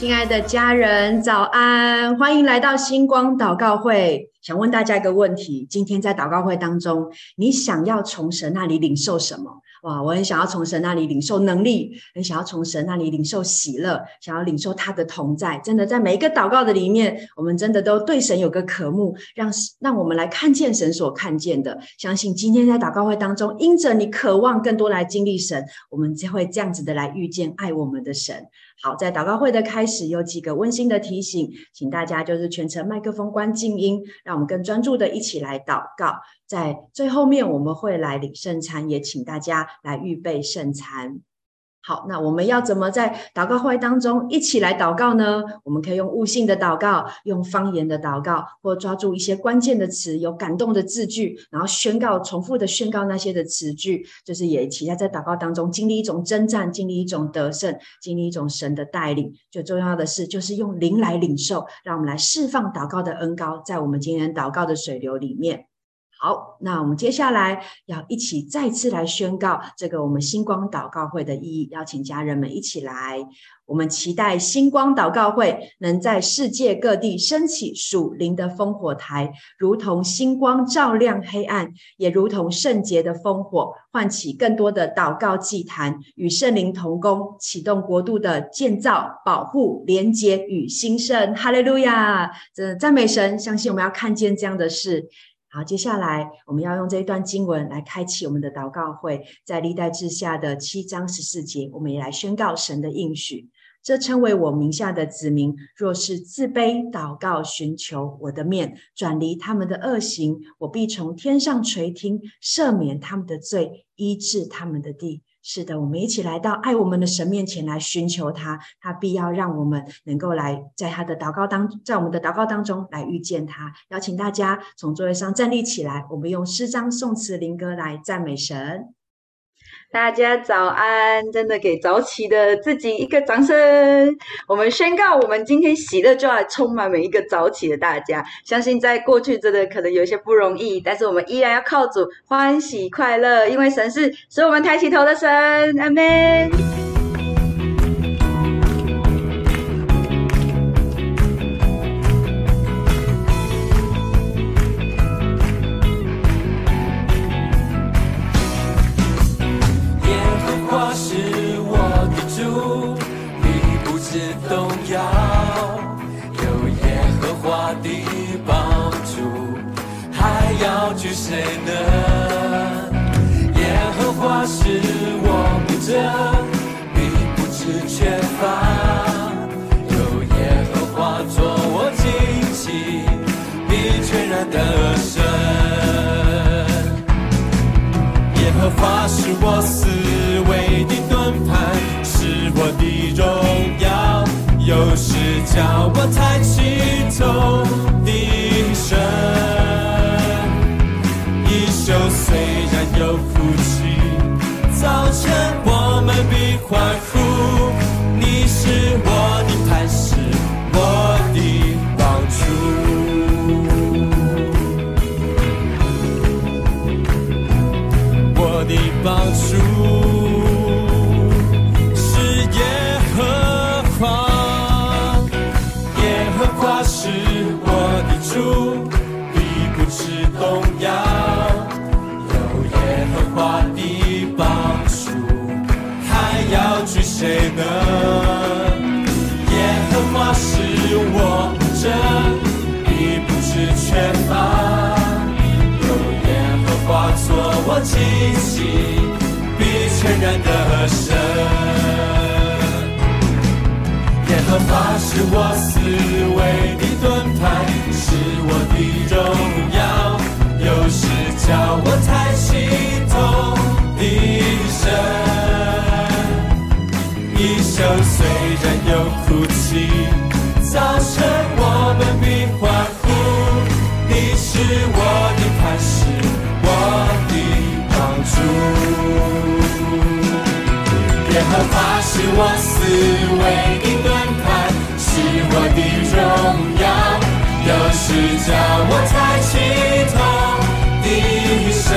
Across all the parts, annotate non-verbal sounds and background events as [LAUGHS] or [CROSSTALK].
亲爱的家人，早安！欢迎来到星光祷告会。想问大家一个问题：今天在祷告会当中，你想要从神那里领受什么？哇，我很想要从神那里领受能力，很想要从神那里领受喜乐，想要领受他的同在。真的，在每一个祷告的里面，我们真的都对神有个渴慕，让让我们来看见神所看见的。相信今天在祷告会当中，因着你渴望更多来经历神，我们就会这样子的来遇见爱我们的神。好，在祷告会的开始有几个温馨的提醒，请大家就是全程麦克风关静音，让我们更专注的一起来祷告。在最后面我们会来领圣餐，也请大家来预备圣餐。好，那我们要怎么在祷告会当中一起来祷告呢？我们可以用悟性的祷告，用方言的祷告，或抓住一些关键的词，有感动的字句，然后宣告，重复的宣告那些的词句，就是也期待在祷告当中经历一种征战，经历一种得胜，经历一种神的带领。最重要的是，就是用灵来领受，让我们来释放祷告的恩膏，在我们今天祷告的水流里面。好，那我们接下来要一起再次来宣告这个我们星光祷告会的意义，邀请家人们一起来。我们期待星光祷告会能在世界各地升起属灵的烽火台，如同星光照亮黑暗，也如同圣洁的烽火，唤起更多的祷告祭坛，与圣灵同工，启动国度的建造、保护、连接与兴盛。哈利路亚！这赞美神，相信我们要看见这样的事。好，接下来我们要用这一段经文来开启我们的祷告会，在历代志下的七章十四节，我们也来宣告神的应许。这称为我名下的子民，若是自卑祷告，寻求我的面，转离他们的恶行，我必从天上垂听，赦免他们的罪，医治他们的地。是的，我们一起来到爱我们的神面前来寻求他，他必要让我们能够来在他的祷告当，在我们的祷告当中来遇见他。邀请大家从座位上站立起来，我们用诗章、颂词、灵歌来赞美神。大家早安！真的给早起的自己一个掌声。我们宣告，我们今天喜乐就要充满每一个早起的大家。相信在过去真的可能有些不容易，但是我们依然要靠主欢喜快乐，因为神是使我们抬起头的神。阿门。叫我抬起头一生。衣袖虽然有夫妻早晨我们彼此是我思维的盾牌，是我的荣耀，又是叫我抬起头的神。一生虽然有哭泣，早晨我们必欢呼。你是我的磐石，我的帮助。耶和华是我思维的盾牌。我的荣耀，有时叫我抬起头，一生，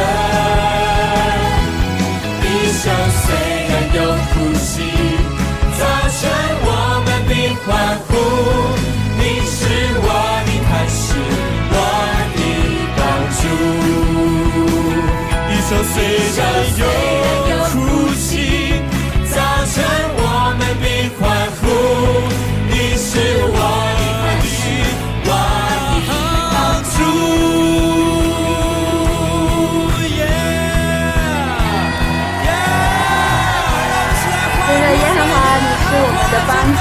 一生虽然有呼吸，早晨我们的欢呼，你是我的，还是我的宝助，一生虽然有。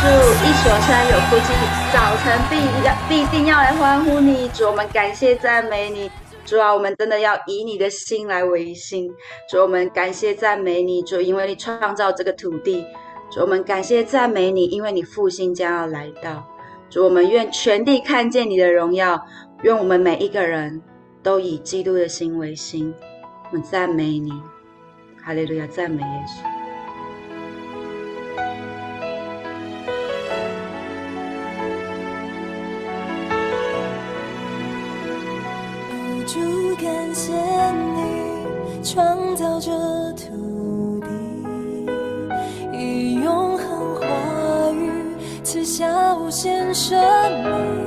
所山有哭泣，早晨必要必定要来欢呼你。主，我们感谢赞美你。主啊，我们真的要以你的心来为心。主，我们感谢赞美你。主，因为你创造这个土地。主，我们感谢赞美你，因为你复兴将要来到。主，我们愿全地看见你的荣耀。愿我们每一个人都以基督的心为心。我们赞美你，哈利路亚，赞美耶稣。主，感谢你创造这土地，以永恒话语赐下无限生命。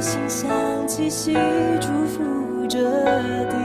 心向气息祝福着地，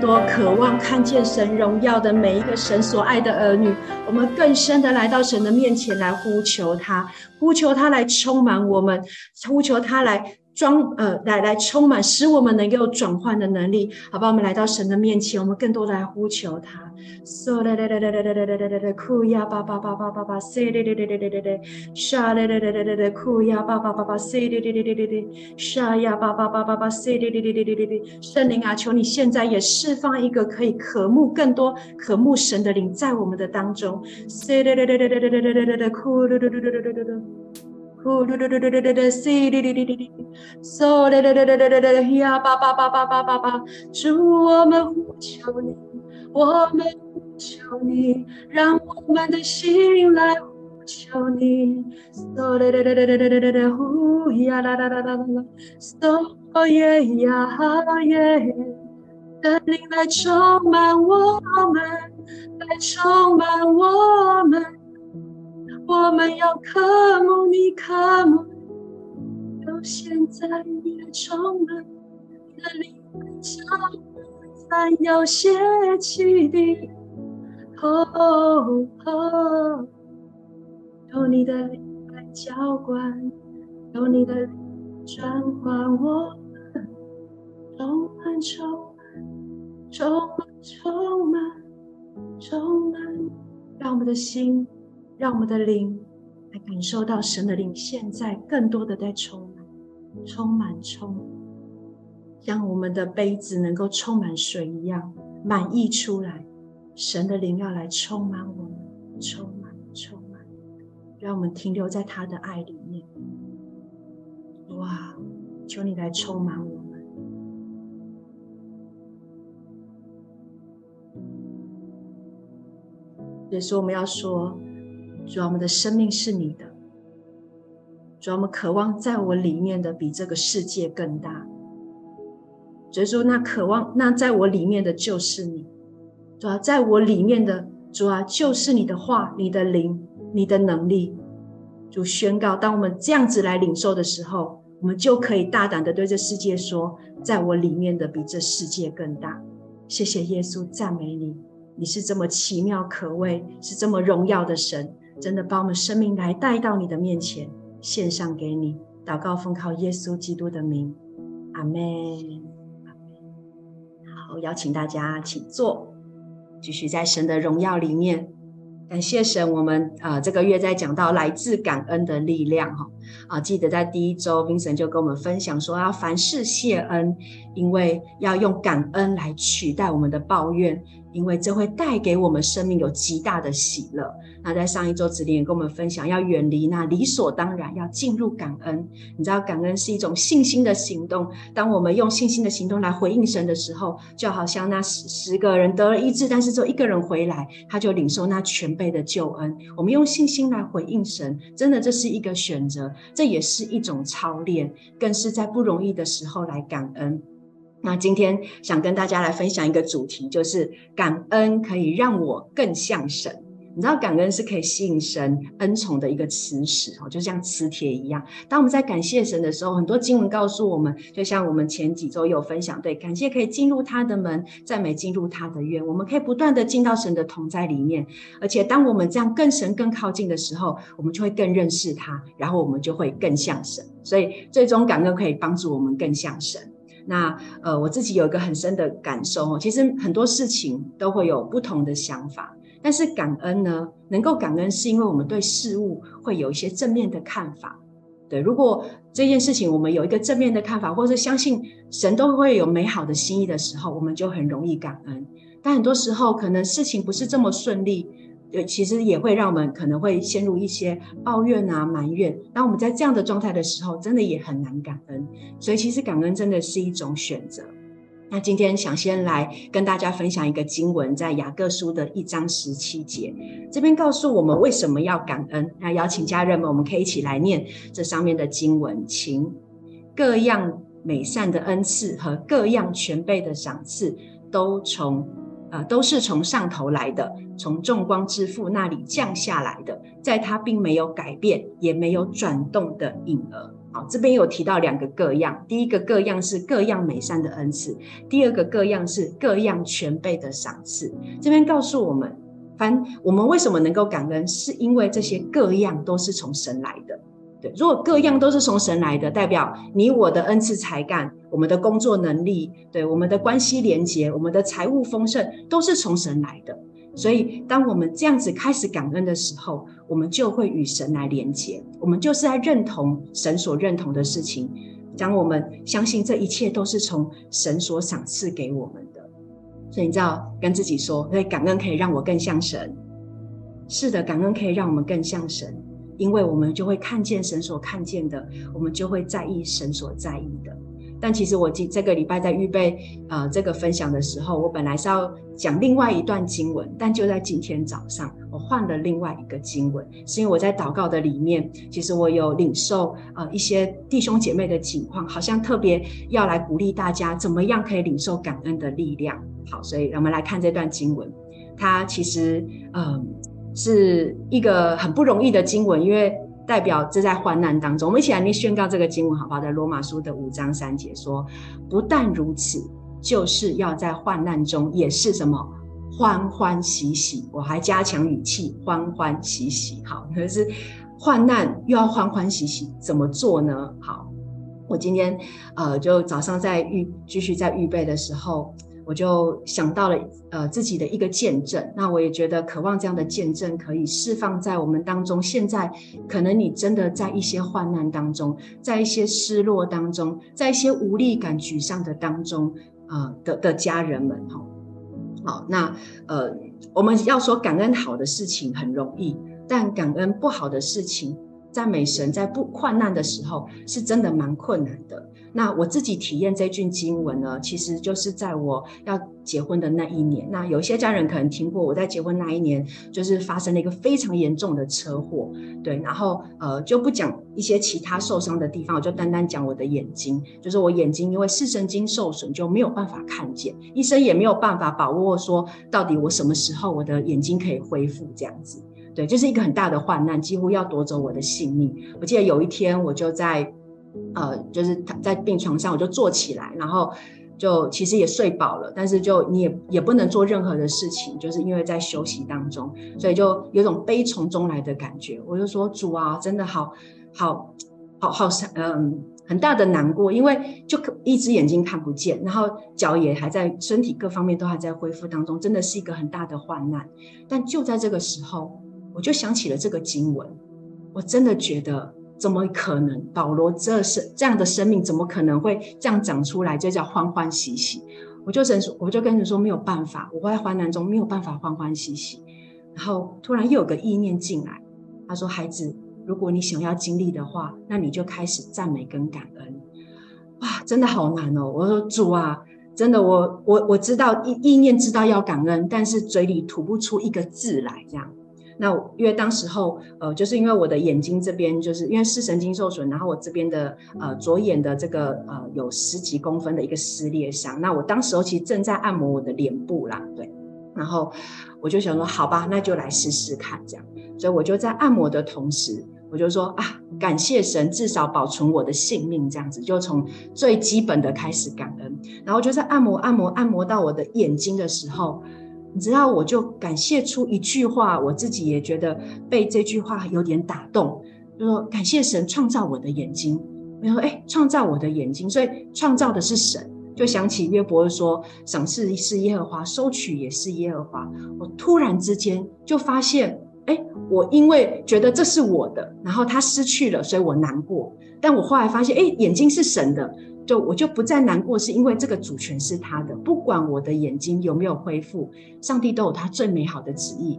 多渴望看见神荣耀的每一个神所爱的儿女，我们更深的来到神的面前来呼求他，呼求他来充满我们，呼求他来。装呃，来来充满，使我们能够转换的能力，好吧？我们来到神的面前，我们更多的来呼求他。So 来来来来来来来来来来，哭呀吧吧吧吧吧吧，say 来来来来来来来，沙来来来来来来，哭呀吧吧吧吧，say 来来来来来来，沙呀吧吧吧吧吧，say 来来来来来来，圣灵啊，求你现在也释放一个可以渴慕更多渴慕神的灵在我们的当中。say 来来来来来来来来来，哭噜噜噜噜噜噜噜噜。呼噜噜噜噜噜噜噜西哩哩哩哩哩嗦哩哩哩哩哩哩哩哩呀叭叭叭叭叭叭叭，主我们呼求你，我们呼求你，让我们的心来呼求你，嗦哩哩哩哩哩哩哩哩哩呼呀啦啦啦啦啦啦，嗦耶呀哈耶，神灵来充满我们，来充满我们。我们要渴慕你，渴慕你，有现在你的充满，你的灵降临，要写起的，哦哦，有你的灵来浇灌，有你的灵转换我。们，充满充满充满充满充满，让我们的心。让我们的灵来感受到神的灵，现在更多的在充满、充满、充满，让我们的杯子能够充满水一样满溢出来。神的灵要来充满我们，充满、充满，让我们停留在他的爱里面。哇！求你来充满我们。所以说，我们要说。主啊，我们的生命是你的。主啊，我们渴望在我里面的比这个世界更大。所以说，那渴望那在我里面的就是你。主啊，在我里面的主啊，就是你的话、你的灵、你的能力。主宣告，当我们这样子来领受的时候，我们就可以大胆的对这世界说：在我里面的比这世界更大。谢谢耶稣，赞美你，你是这么奇妙可畏，是这么荣耀的神。真的把我们生命来带到你的面前，献上给你。祷告奉靠耶稣基督的名，阿门。阿门。好，邀请大家请坐，继续在神的荣耀里面。感谢神，我们啊、呃、这个月在讲到来自感恩的力量哈啊，记得在第一周，Vincent 就跟我们分享说要凡事谢恩，因为要用感恩来取代我们的抱怨。因为这会带给我们生命有极大的喜乐。那在上一周，子琳也跟我们分享，要远离那理所当然，要进入感恩。你知道，感恩是一种信心的行动。当我们用信心的行动来回应神的时候，就好像那十十个人得了医治，但是只有一个人回来，他就领受那全备的救恩。我们用信心来回应神，真的这是一个选择，这也是一种操练，更是在不容易的时候来感恩。那今天想跟大家来分享一个主题，就是感恩可以让我更像神。你知道感恩是可以吸引神恩宠的一个磁石哦，就像磁铁一样。当我们在感谢神的时候，很多经文告诉我们，就像我们前几周有分享，对，感谢可以进入他的门，赞美进入他的院，我们可以不断的进到神的同在里面。而且当我们这样更神更靠近的时候，我们就会更认识他，然后我们就会更像神。所以最终感恩可以帮助我们更像神。那呃，我自己有一个很深的感受哦，其实很多事情都会有不同的想法。但是感恩呢，能够感恩是因为我们对事物会有一些正面的看法。对，如果这件事情我们有一个正面的看法，或是相信神都会有美好的心意的时候，我们就很容易感恩。但很多时候可能事情不是这么顺利，对，其实也会让我们可能会陷入一些抱怨啊、埋怨。当我们在这样的状态的时候，真的也很难感恩。所以其实感恩真的是一种选择。那今天想先来跟大家分享一个经文，在雅各书的一章十七节，这边告诉我们为什么要感恩。那邀请家人们，我们可以一起来念这上面的经文，请各样美善的恩赐和各样全备的赏赐，都从都是从上头来的，从众光之父那里降下来的，在他并没有改变，也没有转动的影儿。好这边有提到两个各样，第一个各样是各样美善的恩赐，第二个各样是各样全备的赏赐。这边告诉我们，凡我们为什么能够感恩，是因为这些各样都是从神来的。对，如果各样都是从神来的，代表你我的恩赐才干，我们的工作能力，对我们的关系连结，我们的财务丰盛，都是从神来的。所以，当我们这样子开始感恩的时候，我们就会与神来连结。我们就是在认同神所认同的事情，将我们相信这一切都是从神所赏赐给我们的。所以，你知道，跟自己说，所以感恩可以让我更像神。是的，感恩可以让我们更像神，因为我们就会看见神所看见的，我们就会在意神所在意的。但其实我今这个礼拜在预备呃这个分享的时候，我本来是要讲另外一段经文，但就在今天早上，我换了另外一个经文，是因为我在祷告的里面，其实我有领受呃一些弟兄姐妹的情况，好像特别要来鼓励大家怎么样可以领受感恩的力量。好，所以让我们来看这段经文，它其实嗯、是一个很不容易的经文，因为。代表这在患难当中，我们一起来念宣告这个经文，好不好？在罗马书的五章三节说：“不但如此，就是要在患难中也是什么欢欢喜喜。”我还加强语气，欢欢喜喜。好，可是患难又要欢欢喜喜，怎么做呢？好，我今天呃，就早上在预继续在预备的时候。我就想到了，呃，自己的一个见证。那我也觉得渴望这样的见证可以释放在我们当中。现在可能你真的在一些患难当中，在一些失落当中，在一些无力感、沮丧的当中，呃的的家人们，哈，好，那呃，我们要说感恩好的事情很容易，但感恩不好的事情，赞美神在不患难的时候，是真的蛮困难的。那我自己体验这句经文呢，其实就是在我要结婚的那一年。那有些家人可能听过，我在结婚那一年，就是发生了一个非常严重的车祸，对。然后呃，就不讲一些其他受伤的地方，我就单单讲我的眼睛，就是我眼睛因为视神经受损，就没有办法看见，医生也没有办法把握说到底我什么时候我的眼睛可以恢复这样子，对，就是一个很大的患难，几乎要夺走我的性命。我记得有一天我就在。呃，就是躺在病床上，我就坐起来，然后就其实也睡饱了，但是就你也也不能做任何的事情，就是因为在休息当中，所以就有种悲从中来的感觉。我就说主啊，真的好好好好嗯，很大的难过，因为就一只眼睛看不见，然后脚也还在，身体各方面都还在恢复当中，真的是一个很大的患难。但就在这个时候，我就想起了这个经文，我真的觉得。怎么可能？保罗这是这样的生命，怎么可能会这样长出来？就叫欢欢喜喜。我就神说，我就跟人说没有办法，我在患难中没有办法欢欢喜喜。然后突然又有个意念进来，他说：“孩子，如果你想要经历的话，那你就开始赞美跟感恩。”哇，真的好难哦！我说主啊，真的我我我知道意意念知道要感恩，但是嘴里吐不出一个字来，这样。那因为当时候，呃，就是因为我的眼睛这边，就是因为视神经受损，然后我这边的呃左眼的这个呃有十几公分的一个撕裂伤。那我当时候其实正在按摩我的脸部啦，对。然后我就想说，好吧，那就来试试看这样。所以我就在按摩的同时，我就说啊，感谢神，至少保存我的性命，这样子就从最基本的开始感恩。然后就在按摩、按摩、按摩到我的眼睛的时候，你知道，我就感谢出一句话，我自己也觉得被这句话有点打动，就说感谢神创造我的眼睛。我说，哎，创造我的眼睛，所以创造的是神。就想起约伯说：“赏赐是耶和华，收取也是耶和华。”我突然之间就发现，哎，我因为觉得这是我的，然后他失去了，所以我难过。但我后来发现，哎，眼睛是神的，就我就不再难过，是因为这个主权是他的。不管我的眼睛有没有恢复，上帝都有他最美好的旨意。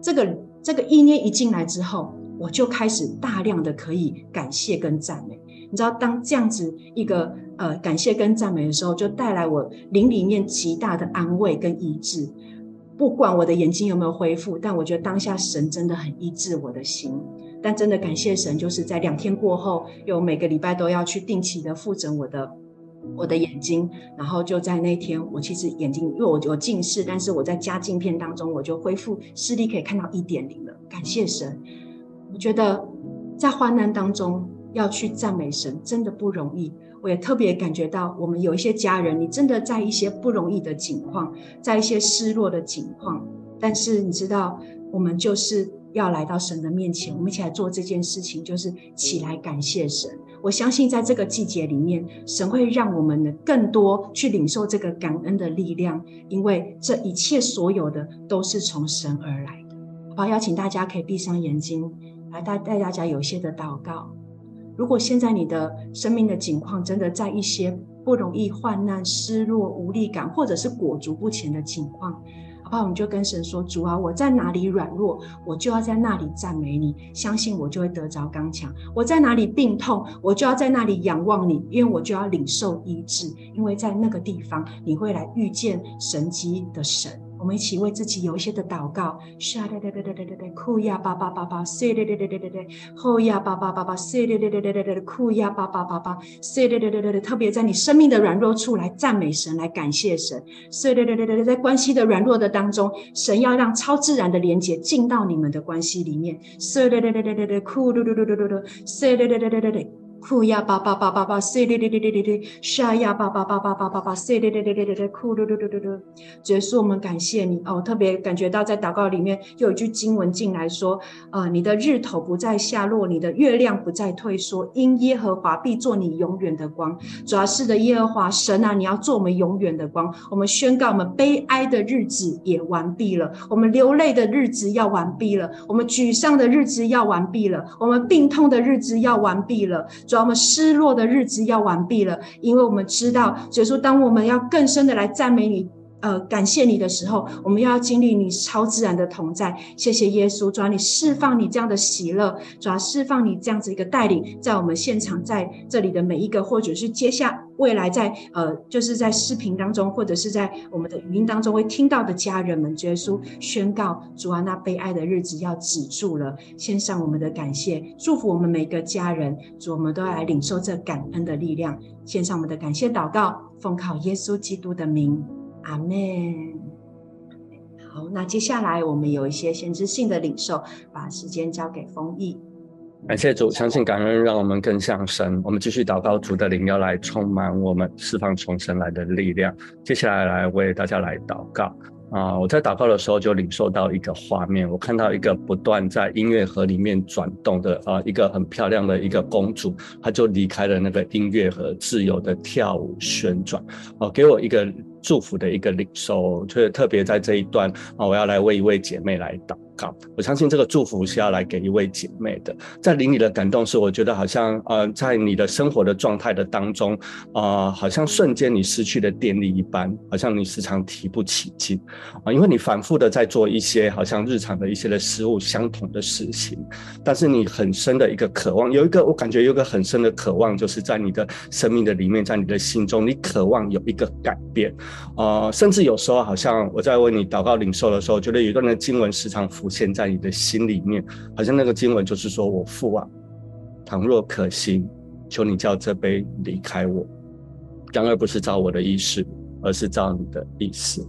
这个这个意念一进来之后，我就开始大量的可以感谢跟赞美。你知道，当这样子一个呃感谢跟赞美的时候，就带来我灵里面极大的安慰跟医治。不管我的眼睛有没有恢复，但我觉得当下神真的很医治我的心。但真的感谢神，就是在两天过后，又每个礼拜都要去定期的复诊我的我的眼睛。然后就在那天，我其实眼睛因为我有近视，但是我在加镜片当中，我就恢复视力可以看到一点零了。感谢神，我觉得在患难当中。要去赞美神，真的不容易。我也特别感觉到，我们有一些家人，你真的在一些不容易的境况，在一些失落的境况。但是你知道，我们就是要来到神的面前，我们一起来做这件事情，就是起来感谢神。我相信，在这个季节里面，神会让我们的更多去领受这个感恩的力量，因为这一切所有的都是从神而来的。好，邀请大家可以闭上眼睛，来带带大家有一些的祷告。如果现在你的生命的境况真的在一些不容易、患难、失落、无力感，或者是裹足不前的境况，好不好？我们就跟神说：“主啊，我在哪里软弱，我就要在那里赞美你，相信我就会得着刚强；我在哪里病痛，我就要在那里仰望你，因为我就要领受医治，因为在那个地方你会来遇见神迹的神。”我们一起为自己有一些的祷告。沙哒哒哒哒哒哒哒，库呀巴巴巴巴，塞哒哒哒哒哒哒，后呀巴巴巴巴，塞哒哒哒哒哒哒，库呀巴巴巴巴，塞哒哒哒哒哒。特别在你生命的软弱处来赞美神，来感谢神。塞哒哒哒哒哒，在关系的软弱的当中，神要让超自然的连接进到你们的关系里面。塞哒哒哒哒哒哒，库噜噜噜噜噜噜，塞哒哒哒哒哒哒。哭呀巴巴巴巴巴，塞哩哩哩哩哩哩，沙呀巴巴巴巴巴巴巴，塞哩哩哩哩哩哩，哭噜噜噜噜噜。结束，我们感谢你哦，特别感觉到在祷告里面又有一句经文进来说，啊，你的日头不再下落，你的月亮不再退缩，因耶和华必做你永远的光。主要是的，耶和华神啊，你要做我们永远的光。我们宣告，我们悲哀的日子也完毕了，我们流泪的日子要完毕了，我们沮丧的日子要完毕了，我们病痛的日子要完毕了。主要我们失落的日子要完毕了，因为我们知道，所以说，当我们要更深的来赞美你，呃，感谢你的时候，我们要经历你超自然的同在。谢谢耶稣，主啊，你释放你这样的喜乐，主啊，释放你这样子一个带领，在我们现场在这里的每一个，或者是接下未来在呃，就是在视频当中，或者是在我们的语音当中会听到的家人们，耶稣宣告，主啊，那悲哀的日子要止住了，献上我们的感谢，祝福我们每个家人，主，我们都要来领受这感恩的力量，献上我们的感谢祷告，奉靠耶稣基督的名。阿门。好，那接下来我们有一些先知性的领受，把时间交给丰毅。感谢主，相信感恩让我们更像神。我们继续祷告，主的灵要来充满我们，释放从神来的力量。接下来来为大家来祷告。啊、我在祷告的时候就领受到一个画面，我看到一个不断在音乐盒里面转动的啊、一个很漂亮的一个公主，她就离开了那个音乐盒，自由的跳舞旋转，哦、给我一个祝福的一个领受，就是特别在这一段啊、我要来为一位姐妹来祷。我相信这个祝福是要来给一位姐妹的。在灵里的感动是，我觉得好像呃，在你的生活的状态的当中啊、呃，好像瞬间你失去了电力一般，好像你时常提不起劲。啊，因为你反复的在做一些好像日常的一些的事物，相同的事情，但是你很深的一个渴望，有一个我感觉有一个很深的渴望，就是在你的生命的里面，在你的心中，你渴望有一个改变。啊、甚至有时候好像我在为你祷告领受的时候，觉得有一段的经文时常浮现在你的心里面，好像那个经文就是说：“我父啊，倘若可行，求你叫这杯离开我，然而不是照我的意思，而是照你的意思。”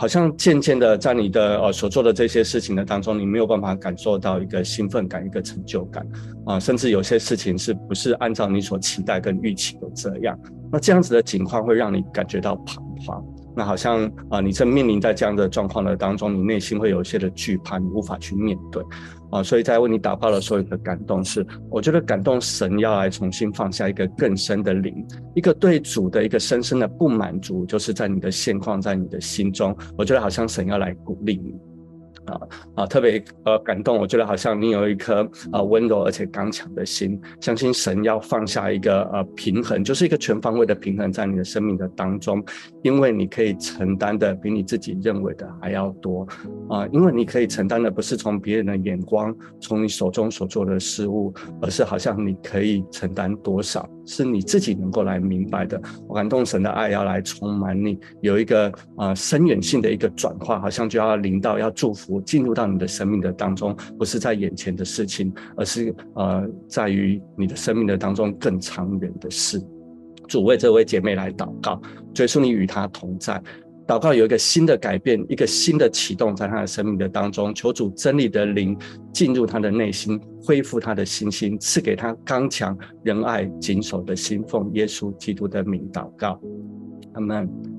好像渐渐的在你的呃所做的这些事情的当中，你没有办法感受到一个兴奋感、一个成就感啊、甚至有些事情是不是按照你所期待跟预期的这样？那这样子的情况会让你感觉到彷徨。那好像啊、你正面临在这样的状况的当中，你内心会有一些的惧怕，你无法去面对。啊，所以在为你祷告的时候，一个感动是，我觉得感动神要来重新放下一个更深的灵，一个对主的一个深深的不满足，就是在你的现况，在你的心中，我觉得好像神要来鼓励你。啊啊，特别呃感动，我觉得好像你有一颗呃温柔而且刚强的心，相信神要放下一个呃平衡，就是一个全方位的平衡在你的生命的当中，因为你可以承担的比你自己认为的还要多啊，因为你可以承担的不是从别人的眼光，从你手中所做的事物，而是好像你可以承担多少，是你自己能够来明白的。我感动神的爱要来充满你，有一个呃深远性的一个转化，好像就要临到要祝福。进入到你的生命的当中，不是在眼前的事情，而是呃，在于你的生命的当中更长远的事。主为这位姐妹来祷告，耶稣你与她同在，祷告有一个新的改变，一个新的启动在她的生命的当中。求主真理的灵进入她的内心，恢复她的信心，赐给她刚强、仁爱、谨守的心。奉耶稣基督的名祷告，阿门。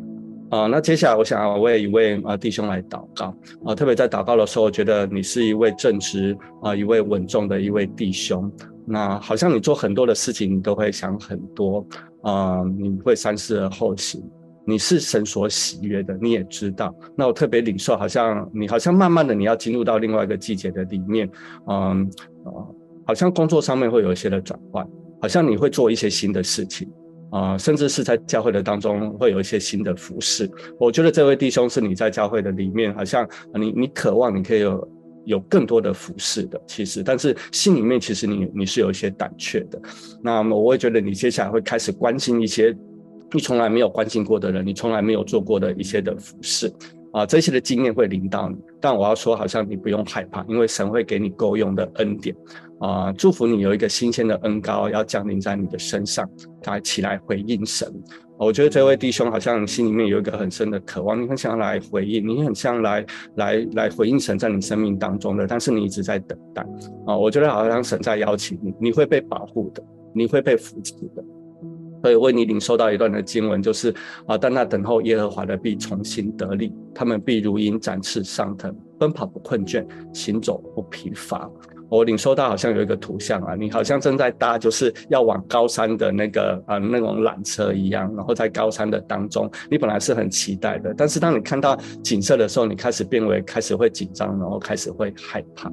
啊，那接下来我想要为一位啊弟兄来祷告啊，特别在祷告的时候，我觉得你是一位正直啊，一位稳重的一位弟兄。那好像你做很多的事情，你都会想很多啊，你会三思而后行。你是神所喜悦的，你也知道。那我特别领受，好像你好像慢慢的你要进入到另外一个季节的里面，嗯啊，好像工作上面会有一些的转换，好像你会做一些新的事情。啊、甚至是在教会的当中会有一些新的服饰。我觉得这位弟兄是你在教会的里面，好像你你渴望你可以有有更多的服饰的，其实，但是心里面其实你你是有一些胆怯的。那么我会觉得你接下来会开始关心一些你从来没有关心过的人，你从来没有做过的一些的服饰。啊，这些的经验会临到你，但我要说，好像你不用害怕，因为神会给你够用的恩典。啊，祝福你有一个新鲜的恩膏要降临在你的身上，来起来回应神。我觉得这位弟兄好像心里面有一个很深的渴望，你很想来回应，你很想来来来回应神在你生命当中的，但是你一直在等待。啊，我觉得好像神在邀请你，你会被保护的，你会被扶持的。所以为你领受到一段的经文，就是啊，但那等候耶和华的必重新得力，他们必如鹰展翅上腾，奔跑不困倦，行走不疲乏。我领受到好像有一个图像啊，你好像正在搭就是要往高山的那个啊那种缆车一样，然后在高山的当中，你本来是很期待的，但是当你看到景色的时候，你开始变为开始会紧张，然后开始会害怕。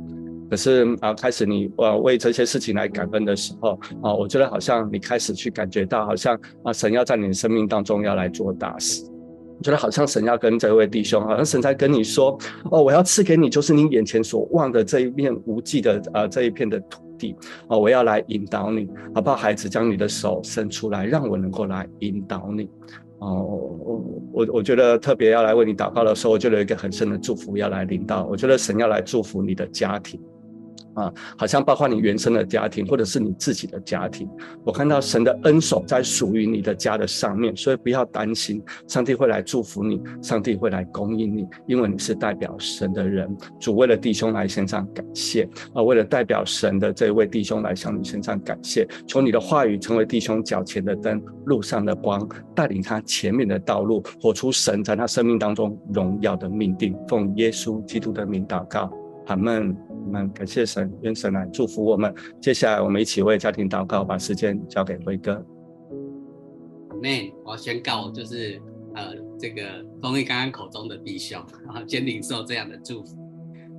可是啊，开始你呃为这些事情来感恩的时候啊，我觉得好像你开始去感觉到，好像啊神要在你的生命当中要来做大事。我觉得好像神要跟这位弟兄，好像神在跟你说哦，我要赐给你就是你眼前所望的这一片无际的呃这一片的土地哦，我要来引导你，好不好？孩子，将你的手伸出来，让我能够来引导你哦。我我我觉得特别要来为你祷告的时候，我觉得有一个很深的祝福要来临到。我觉得神要来祝福你的家庭。啊，好像包括你原生的家庭，或者是你自己的家庭，我看到神的恩手在属于你的家的上面，所以不要担心，上帝会来祝福你，上帝会来供应你，因为你是代表神的人。主为了弟兄来献上感谢，啊，为了代表神的这位弟兄来向你献上感谢，求你的话语成为弟兄脚前的灯，路上的光，带领他前面的道路，活出神在他生命当中荣耀的命定。奉耶稣基督的名祷告，阿门。我们感谢神，愿神来祝福我们。接下来，我们一起为家庭祷告，把时间交给辉哥。那我宣告，就是呃，这个丰毅刚刚口中的弟兄，然 [LAUGHS] 后先领受这样的祝福。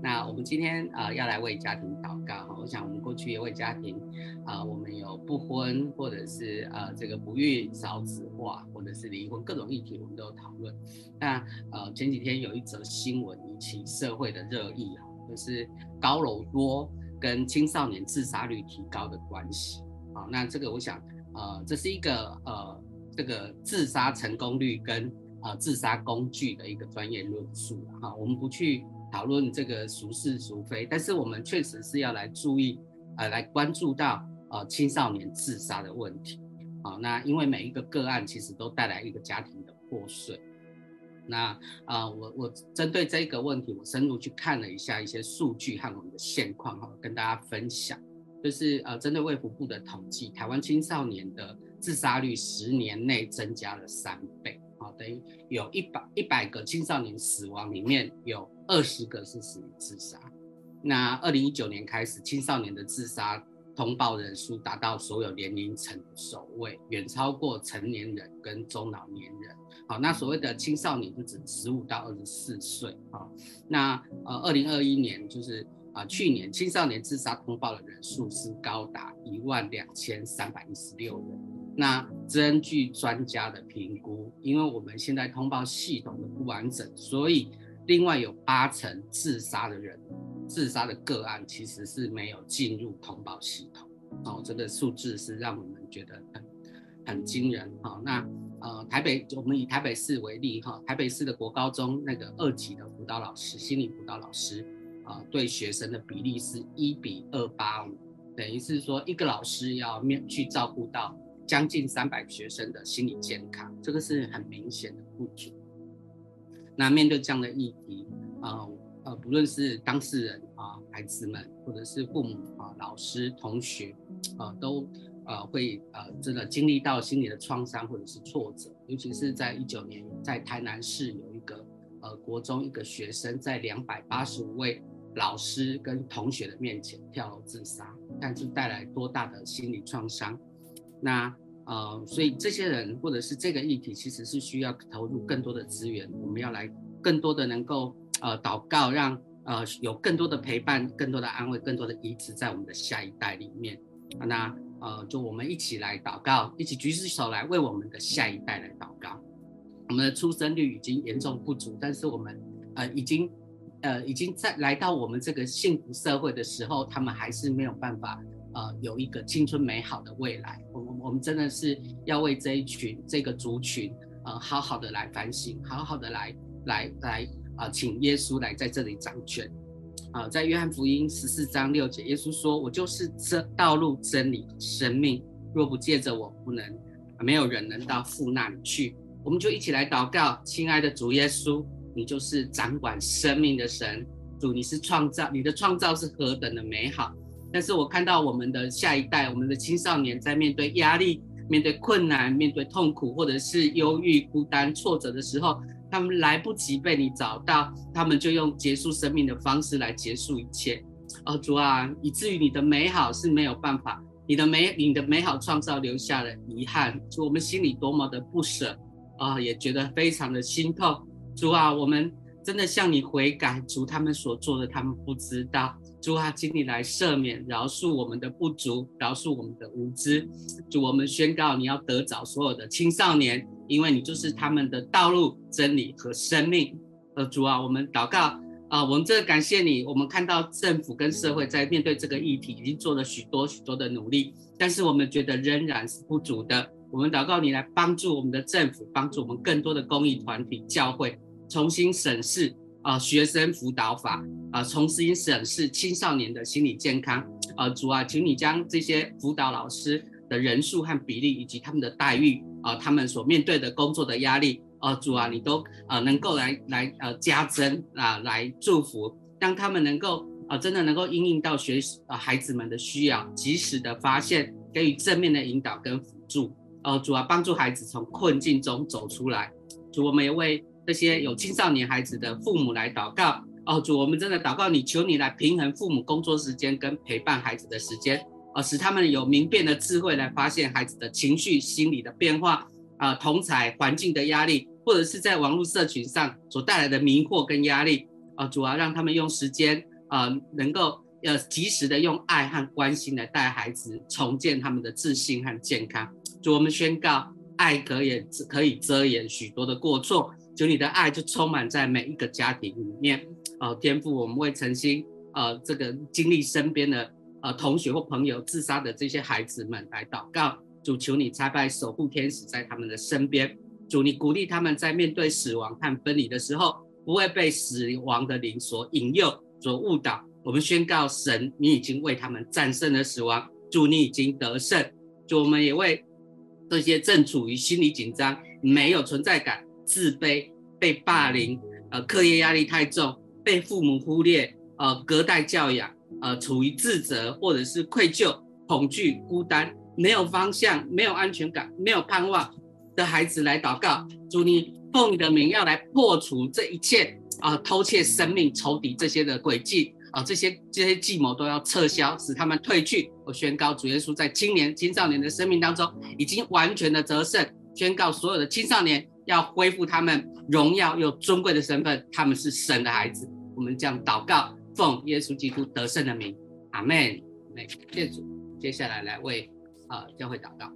那我们今天啊、要来为家庭祷告哈。我想，我们过去也为家庭啊、我们有不婚，或者是呃这个不育、少子化，或者是离婚各种议题，我们都有讨论。那呃前几天有一则新闻引起社会的热议哈。就是高楼多跟青少年自杀率提高的关系，好，那这个我想，呃，这是一个呃，这个自杀成功率跟呃自杀工具的一个专业论述，哈，我们不去讨论这个孰是孰非，但是我们确实是要来注意，呃，来关注到呃青少年自杀的问题，好，那因为每一个个案其实都带来一个家庭的破碎。那啊、我我针对这个问题，我深入去看了一下一些数据和我们的现况哈，跟大家分享。就是呃，针对卫福部的统计，台湾青少年的自杀率十年内增加了三倍，好，等于有一百一百个青少年死亡里面有二十个是死于自杀。那二零一九年开始，青少年的自杀通报人数达到所有年龄层的首位，远超过成年人跟中老年人。好，那所谓的青少年就指十五到二十四岁。好，那呃，二零二一年就是。啊，去年青少年自杀通报的人数是高达一万两千三百一十六人。那根据专家的评估，因为我们现在通报系统的不完整，所以另外有八成自杀的人，自杀的个案其实是没有进入通报系统。哦，这个数字是让我们觉得很很惊人。哈，那呃，台北我们以台北市为例，哈，台北市的国高中那个二级的辅导老师，心理辅导老师。啊，对学生的比例是一比二八五，等于是说一个老师要面去照顾到将近三百学生的心理健康，这个是很明显的不足。那面对这样的议题，啊呃，不论是当事人啊、孩子们，或者是父母啊、老师、同学，啊，都呃会呃真的经历到心理的创伤或者是挫折，尤其是在一九年，在台南市有一个呃国中一个学生在两百八十五位。老师跟同学的面前跳楼自杀，但是带来多大的心理创伤？那呃，所以这些人或者是这个议题，其实是需要投入更多的资源。我们要来更多的能够呃祷告，让呃有更多的陪伴、更多的安慰、更多的医治在我们的下一代里面。那呃，就我们一起来祷告，一起举起手来为我们的下一代来祷告。我们的出生率已经严重不足，但是我们呃已经。呃，已经在来到我们这个幸福社会的时候，他们还是没有办法，呃，有一个青春美好的未来。我们我们真的是要为这一群这个族群，呃，好好的来反省，好好的来来来啊、呃，请耶稣来在这里掌权。啊、在约翰福音十四章六节，耶稣说：“我就是这道路、真理、生命，若不借着我，不能，没有人能到父那里去。”我们就一起来祷告，亲爱的主耶稣。你就是掌管生命的神，主，你是创造，你的创造是何等的美好。但是我看到我们的下一代，我们的青少年在面对压力、面对困难、面对痛苦，或者是忧郁、孤单、挫折的时候，他们来不及被你找到，他们就用结束生命的方式来结束一切。哦，主啊，以至于你的美好是没有办法，你的美，你的美好创造留下了遗憾，主，我们心里多么的不舍啊、也觉得非常的心痛。主啊，我们真的向你悔改，主，他们所做的，他们不知道。主啊，请你来赦免、饶恕我们的不足，饶恕我们的无知。主，我们宣告，你要得着所有的青少年，因为你就是他们的道路、真理和生命。呃，主啊，我们祷告啊，我们这感谢你。我们看到政府跟社会在面对这个议题，已经做了许多许多的努力，但是我们觉得仍然是不足的。我们祷告你来帮助我们的政府，帮助我们更多的公益团体、教会。重新审视啊、学生辅导法啊、重新审视青少年的心理健康、呃，主啊，请你将这些辅导老师的人数和比例，以及他们的待遇 [LAUGHS] 啊、他们所面对的工作的压力啊、主啊，你都啊、能够来来呃加增啊、来祝福，让他们能够啊、真的能够应应到学啊、呃、孩子们的需要，及时的发现，给予正面的引导跟辅助。哦、主啊，帮助孩子从困境中走出来，主，我们也为。这些有青少年孩子的父母来祷告。哦，主，我们真的祷告你，求你来平衡父母工作时间跟陪伴孩子的时间，啊，使他们有明辨的智慧来发现孩子的情绪、心理的变化啊，同侪环境的压力，或者是在网络社群上所带来的迷惑跟压力啊，主要，让他们用时间啊，能够呃及时的用爱和关心来带孩子重建他们的自信和健康。主，我们宣告，爱可以可以遮掩许多的过错。就你的爱就充满在每一个家庭里面，哦，天父，我们为诚心呃这个经历身边的呃同学或朋友自杀的这些孩子们来祷告，主，求你差派守护天使在他们的身边，主，你鼓励他们在面对死亡和分离的时候，不会被死亡的灵所引诱、所误导。我们宣告神，你已经为他们战胜了死亡，主，你已经得胜。主，我们也为这些正处于心理紧张、没有存在感。自卑被霸凌，呃，课业压力太重，被父母忽略，呃，隔代教养，呃，处于自责或者是愧疚、恐惧、孤单，没有方向、没有安全感、没有盼望的孩子来祷告，主你奉你的名要来破除这一切啊、偷窃生命仇敌这些的诡计啊，这些这些计谋都要撤销，使他们退去。我宣告主耶稣在青年青少年的生命当中已经完全的得胜，宣告所有的青少年要恢复他们荣耀又尊贵的身份，他们是神的孩子。我们这样祷告，奉耶稣基督得胜的名，阿门。谢谢主，接下来来为。啊，教会祷告。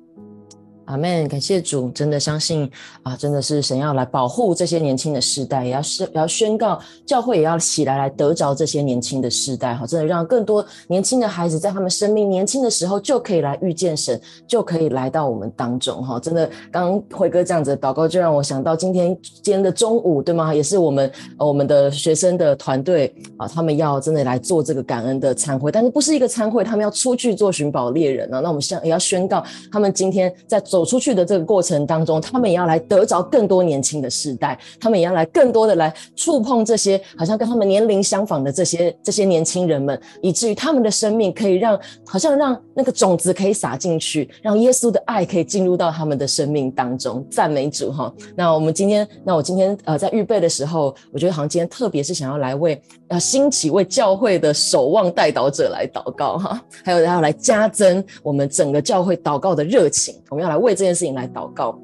阿门，感谢主，真的相信啊，真的是神要来保护这些年轻的世代，也要是也要宣告教会也要起来来得着这些年轻的世代，哈，真的让更多年轻的孩子在他们生命年轻的时候就可以来遇见神，就可以来到我们当中，哈，真的，刚刚辉哥这样子祷告，就让我想到今天今天的中午，对吗？也是我们我们的学生的团队啊，他们要真的来做这个感恩的餐会，但是不是一个餐会，他们要出去做寻宝猎人啊，那我们想也要宣告，他们今天在走。走出去的这个过程当中，他们也要来得着更多年轻的世代，他们也要来更多的来触碰这些好像跟他们年龄相仿的这些这些年轻人们，以至于他们的生命可以让好像让那个种子可以撒进去，让耶稣的爱可以进入到他们的生命当中。赞美主哈！那我们今天，那我今天呃在预备的时候，我觉得好像今天特别是想要来为要兴起为教会的守望代祷者来祷告哈，还有要来加增我们整个教会祷告的热情，我们要来为。这件事情来祷告。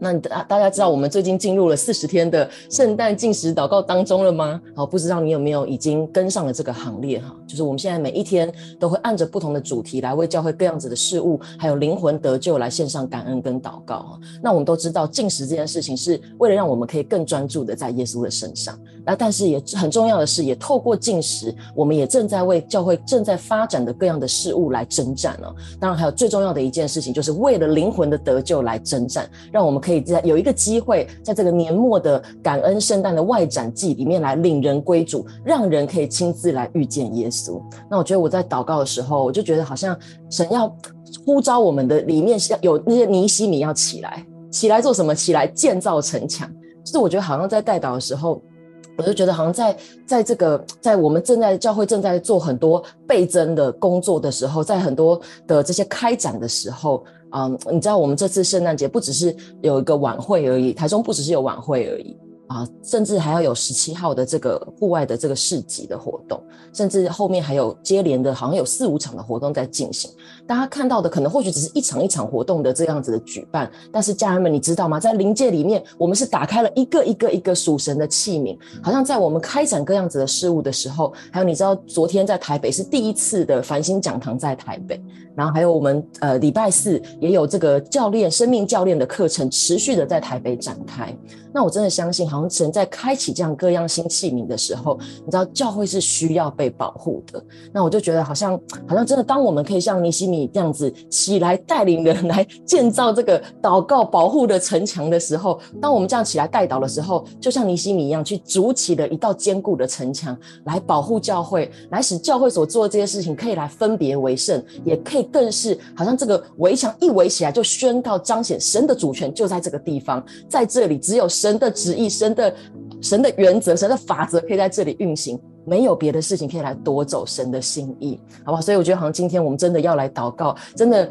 那大大家知道我们最近进入了四十天的圣诞禁食祷告当中了吗？好，不知道你有没有已经跟上了这个行列哈？就是我们现在每一天都会按着不同的主题来为教会各样子的事物，还有灵魂得救来献上感恩跟祷告哈。那我们都知道禁食这件事情是为了让我们可以更专注的在耶稣的身上。那但是也很重要的是，也透过进食，我们也正在为教会正在发展的各样的事物来征战哦。当然还有最重要的一件事情，就是为了灵魂的得救来征战，让我们可以。在有一个机会，在这个年末的感恩圣诞的外展季里面来领人归主，让人可以亲自来遇见耶稣。那我觉得我在祷告的时候，我就觉得好像神要呼召我们的里面有那些尼西米要起来，起来做什么？起来建造城墙。就是我觉得好像在代祷的时候，我就觉得好像在在这个在我们正在教会正在做很多倍增的工作的时候，在很多的这些开展的时候。嗯，你知道我们这次圣诞节不只是有一个晚会而已，台中不只是有晚会而已。啊，甚至还要有十七号的这个户外的这个市集的活动，甚至后面还有接连的，好像有四五场的活动在进行。大家看到的可能或许只是一场一场活动的这样子的举办，但是家人们，你知道吗？在灵界里面，我们是打开了一个一个一个属神的器皿，好像在我们开展各样子的事物的时候，还有你知道，昨天在台北是第一次的繁星讲堂在台北，然后还有我们呃礼拜四也有这个教练生命教练的课程持续的在台北展开。那我真的相信，好像神在开启这样各样新器皿的时候，你知道教会是需要被保护的。那我就觉得好像，好像真的，当我们可以像尼西米这样子起来带领人来建造这个祷告保护的城墙的时候，当我们这样起来带祷的时候，就像尼西米一样，去筑起了一道坚固的城墙，来保护教会，来使教会所做的这些事情可以来分别为圣，也可以更是好像这个围墙一围起来，就宣告彰显神的主权就在这个地方，在这里只有。神的旨意、神的神的原则、神的法则，可以在这里运行，没有别的事情可以来夺走神的心意，好不好？所以我觉得，好像今天我们真的要来祷告，真的，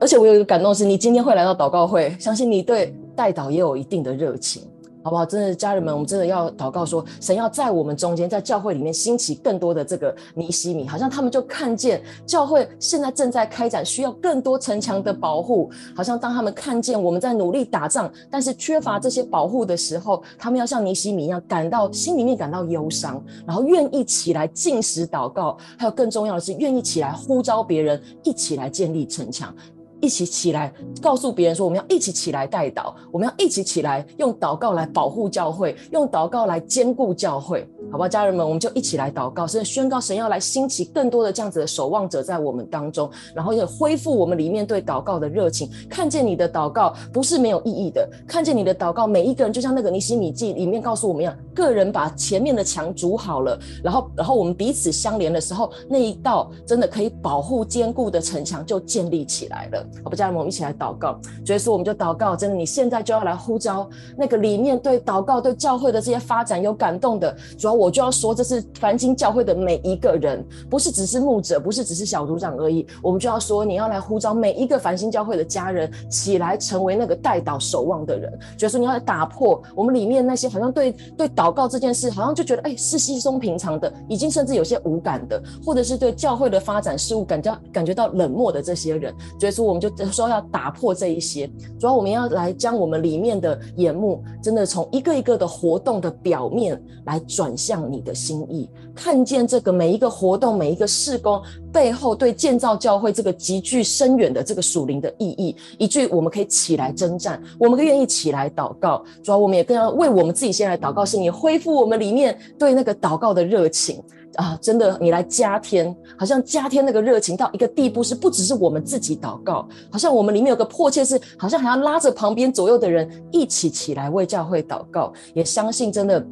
而且我有一个感动，是你今天会来到祷告会，相信你对代祷也有一定的热情。好不好？真的，家人们，我们真的要祷告说，神要在我们中间，在教会里面兴起更多的这个尼希米，好像他们就看见教会现在正在开展，需要更多城墙的保护。好像当他们看见我们在努力打仗，但是缺乏这些保护的时候，他们要像尼希米一样，感到心里面感到忧伤，然后愿意起来进食祷告，还有更重要的是，愿意起来呼召别人一起来建立城墙。一起起来，告诉别人说，我们要一起起来代祷，我们要一起起来用祷告来保护教会，用祷告来坚固教会，好不好？家人们，我们就一起来祷告，甚至宣告神要来兴起更多的这样子的守望者在我们当中，然后也恢复我们里面对祷告的热情。看见你的祷告不是没有意义的，看见你的祷告，每一个人就像那个尼希米记里面告诉我们一样，个人把前面的墙筑好了，然后然后我们彼此相连的时候，那一道真的可以保护坚固的城墙就建立起来了。好不？家人们，我们一起来祷告。所以说，我们就祷告，真的，你现在就要来呼召那个里面对祷告、对教会的这些发展有感动的，主要我就要说，这是繁星教会的每一个人，不是只是牧者，不是只是小组长而已。我们就要说，你要来呼召每一个繁星教会的家人起来，成为那个代祷守望的人。就是说，你要来打破我们里面那些好像对对祷告这件事，好像就觉得哎是稀松平常的，已经甚至有些无感的，或者是对教会的发展事务感觉感觉到冷漠的这些人。所以说，我们就说要打破这一些。主要我们要来将我们里面的眼目，真的从一个一个的活动的表面来转向你的心意，看见这个每一个活动、每一个事工背后对建造教会这个极具深远的这个属灵的意义，以至于我们可以起来征战，我们更愿意起来祷告。主要我们也更要为我们自己先来祷告，是你恢复我们里面对那个祷告的热情。啊，真的，你来加添，好像加添那个热情到一个地步，是不只是我们自己祷告，好像我们里面有个迫切，是好像还要拉着旁边左右的人一起起来为教会祷告。也相信，真的，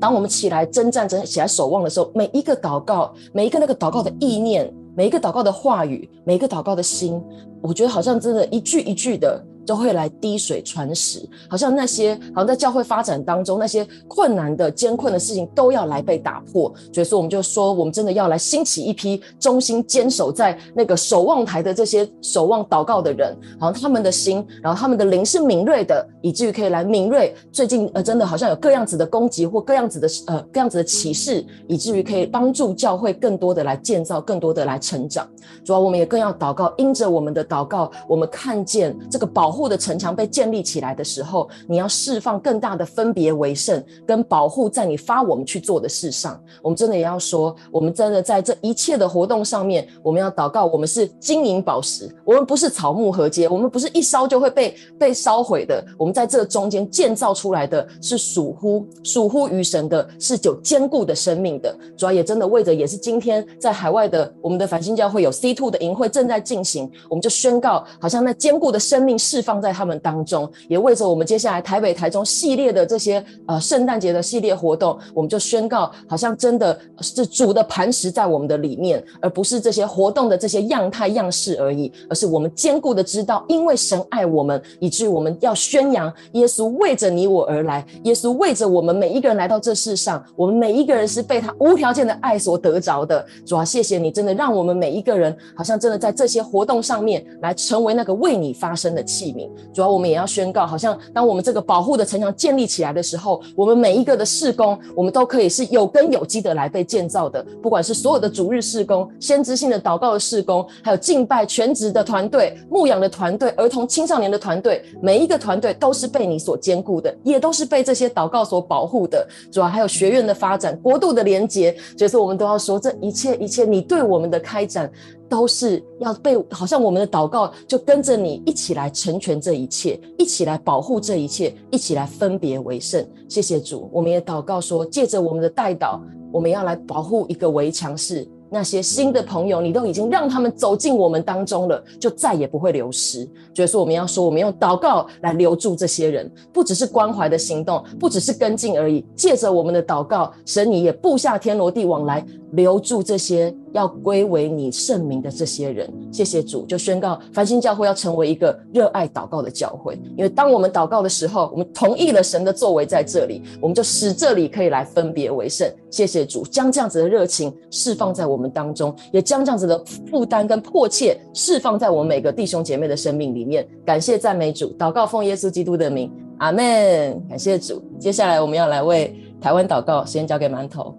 当我们起来征战、争起来守望的时候，每一个祷告，每一个那个祷告的意念，每一个祷告的话语，每一个祷告的心，我觉得好像真的，一句一句的。都会来滴水穿石，好像那些好像在教会发展当中那些困难的艰困的事情都要来被打破。所以说，我们就说，我们真的要来兴起一批忠心坚守在那个守望台的这些守望祷告的人，好像他们的心，然后他们的灵是敏锐的，以至于可以来敏锐。最近呃，真的好像有各样子的攻击或各样子的呃各样子的启示，以至于可以帮助教会更多的来建造，更多的来成长。主要我们也更要祷告，因着我们的祷告，我们看见这个保护护。的城墙被建立起来的时候，你要释放更大的分别为圣跟保护，在你发我们去做的事上，我们真的也要说，我们真的在这一切的活动上面，我们要祷告，我们是金银宝石，我们不是草木禾秸，我们不是一烧就会被被烧毁的，我们在这中间建造出来的是属乎属乎于神的，是有坚固的生命的。主要也真的为着，也是今天在海外的我们的繁星教会有 C two 的营会正在进行，我们就宣告，好像那坚固的生命释放。在他们当中，也为着我们接下来台北、台中系列的这些呃圣诞节的系列活动，我们就宣告，好像真的是主的磐石在我们的里面，而不是这些活动的这些样态样式而已，而是我们坚固的知道，因为神爱我们，以至于我们要宣扬耶稣为着你我而来，耶稣为着我们每一个人来到这世上，我们每一个人是被他无条件的爱所得着的。主啊，谢谢你，真的让我们每一个人，好像真的在这些活动上面来成为那个为你发声的器皿。主要我们也要宣告，好像当我们这个保护的城墙建立起来的时候，我们每一个的事工，我们都可以是有根有基的来被建造的。不管是所有的主日事工、先知性的祷告的事工，还有敬拜全职的团队、牧养的团队、儿童青少年的团队，每一个团队都是被你所坚固的，也都是被这些祷告所保护的。主要还有学院的发展、国度的连结，所以说我们都要说，这一切一切，你对我们的开展。都是要被，好像我们的祷告就跟着你一起来成全这一切，一起来保护这一切，一起来分别为圣。谢谢主，我们也祷告说，借着我们的代祷，我们要来保护一个围墙是。那些新的朋友，你都已经让他们走进我们当中了，就再也不会流失。所以说，我们要说，我们用祷告来留住这些人，不只是关怀的行动，不只是跟进而已。借着我们的祷告，神你也布下天罗地网来留住这些要归为你圣名的这些人。谢谢主，就宣告繁星教会要成为一个热爱祷告的教会。因为当我们祷告的时候，我们同意了神的作为在这里，我们就使这里可以来分别为圣。谢谢主，将这样子的热情释放在我们当中，也将这样子的负担跟迫切释放在我们每个弟兄姐妹的生命里面。感谢赞美主，祷告奉耶稣基督的名，阿门。感谢主。接下来我们要来为台湾祷告，时间交给馒头。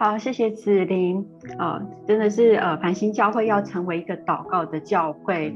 好，谢谢子琳啊、真的是呃，繁星教会要成为一个祷告的教会。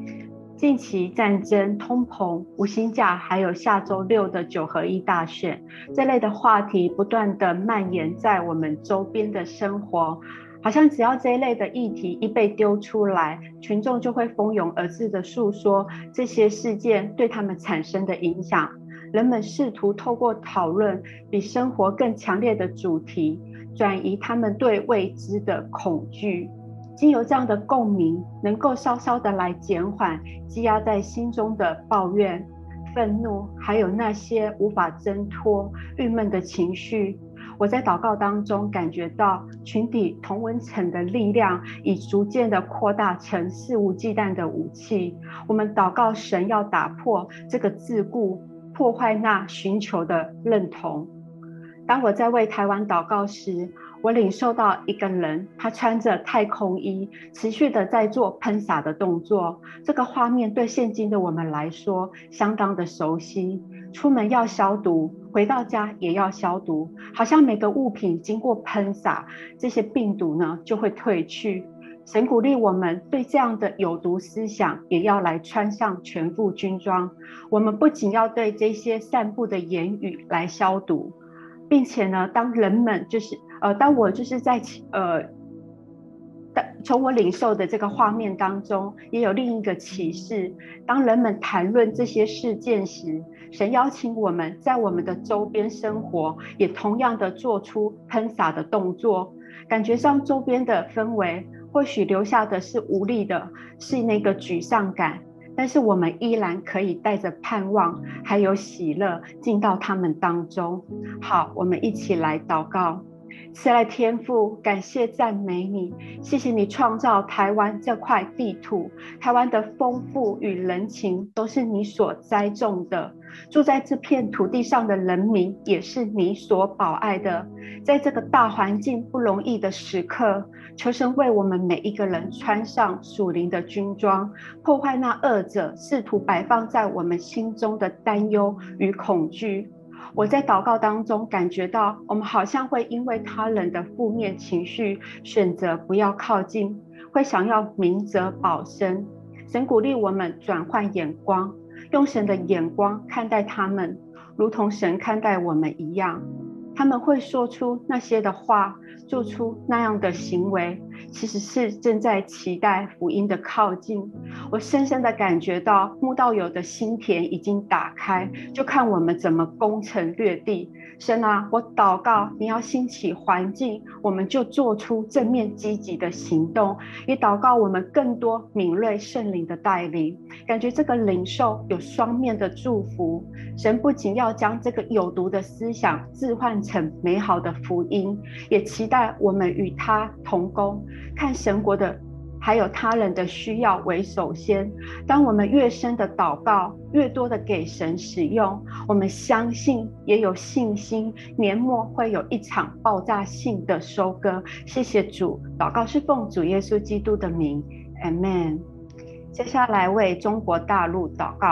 近期战争、通膨、无薪假，还有下周六的九合一大选，这类的话题不断的蔓延在我们周边的生活，好像只要这一类的议题一被丢出来，群众就会蜂拥而至的诉说这些事件对他们产生的影响。人们试图透过讨论比生活更强烈的主题，转移他们对未知的恐惧。经由这样的共鸣，能够稍稍的来减缓积压在心中的抱怨、愤怒，还有那些无法挣脱、郁闷的情绪。我在祷告当中感觉到群体同温层的力量已逐渐的扩大成肆无忌惮的武器。我们祷告神要打破这个桎梏，破坏那寻求的认同。当我在为台湾祷告时，我领受到一个人，他穿着太空衣，持续的在做喷洒的动作。这个画面对现今的我们来说相当的熟悉。出门要消毒，回到家也要消毒，好像每个物品经过喷洒，这些病毒呢就会退去。神鼓励我们对这样的有毒思想，也要来穿上全副军装。我们不仅要对这些散布的言语来消毒，并且呢，当人们就是。呃，当我就是在呃，当从我领受的这个画面当中，也有另一个启示。当人们谈论这些事件时，神邀请我们在我们的周边生活，也同样的做出喷洒的动作。感觉上周边的氛围，或许留下的是无力的，是那个沮丧感。但是我们依然可以带着盼望，还有喜乐进到他们当中。好，我们一起来祷告。慈爱天父，感谢赞美你，谢谢你创造台湾这块地土，台湾的丰富与人情都是你所栽种的，住在这片土地上的人民也是你所保爱的。在这个大环境不容易的时刻，求神为我们每一个人穿上属灵的军装，破坏那恶者试图摆放在我们心中的担忧与恐惧。我在祷告当中感觉到，我们好像会因为他人的负面情绪选择不要靠近，会想要明哲保身。神鼓励我们转换眼光，用神的眼光看待他们，如同神看待我们一样。他们会说出那些的话，做出那样的行为，其实是正在期待福音的靠近。我深深的感觉到慕道友的心田已经打开，就看我们怎么攻城略地。神啊，我祷告你要兴起环境，我们就做出正面积极的行动。也祷告我们更多敏锐圣灵的带领，感觉这个灵受有双面的祝福。神不仅要将这个有毒的思想置换成美好的福音，也期待我们与他同工，看神国的。还有他人的需要为首先。当我们越深的祷告，越多的给神使用，我们相信也有信心，年末会有一场爆炸性的收割。谢谢主，祷告是奉主耶稣基督的名，Amen。接下来为中国大陆祷告。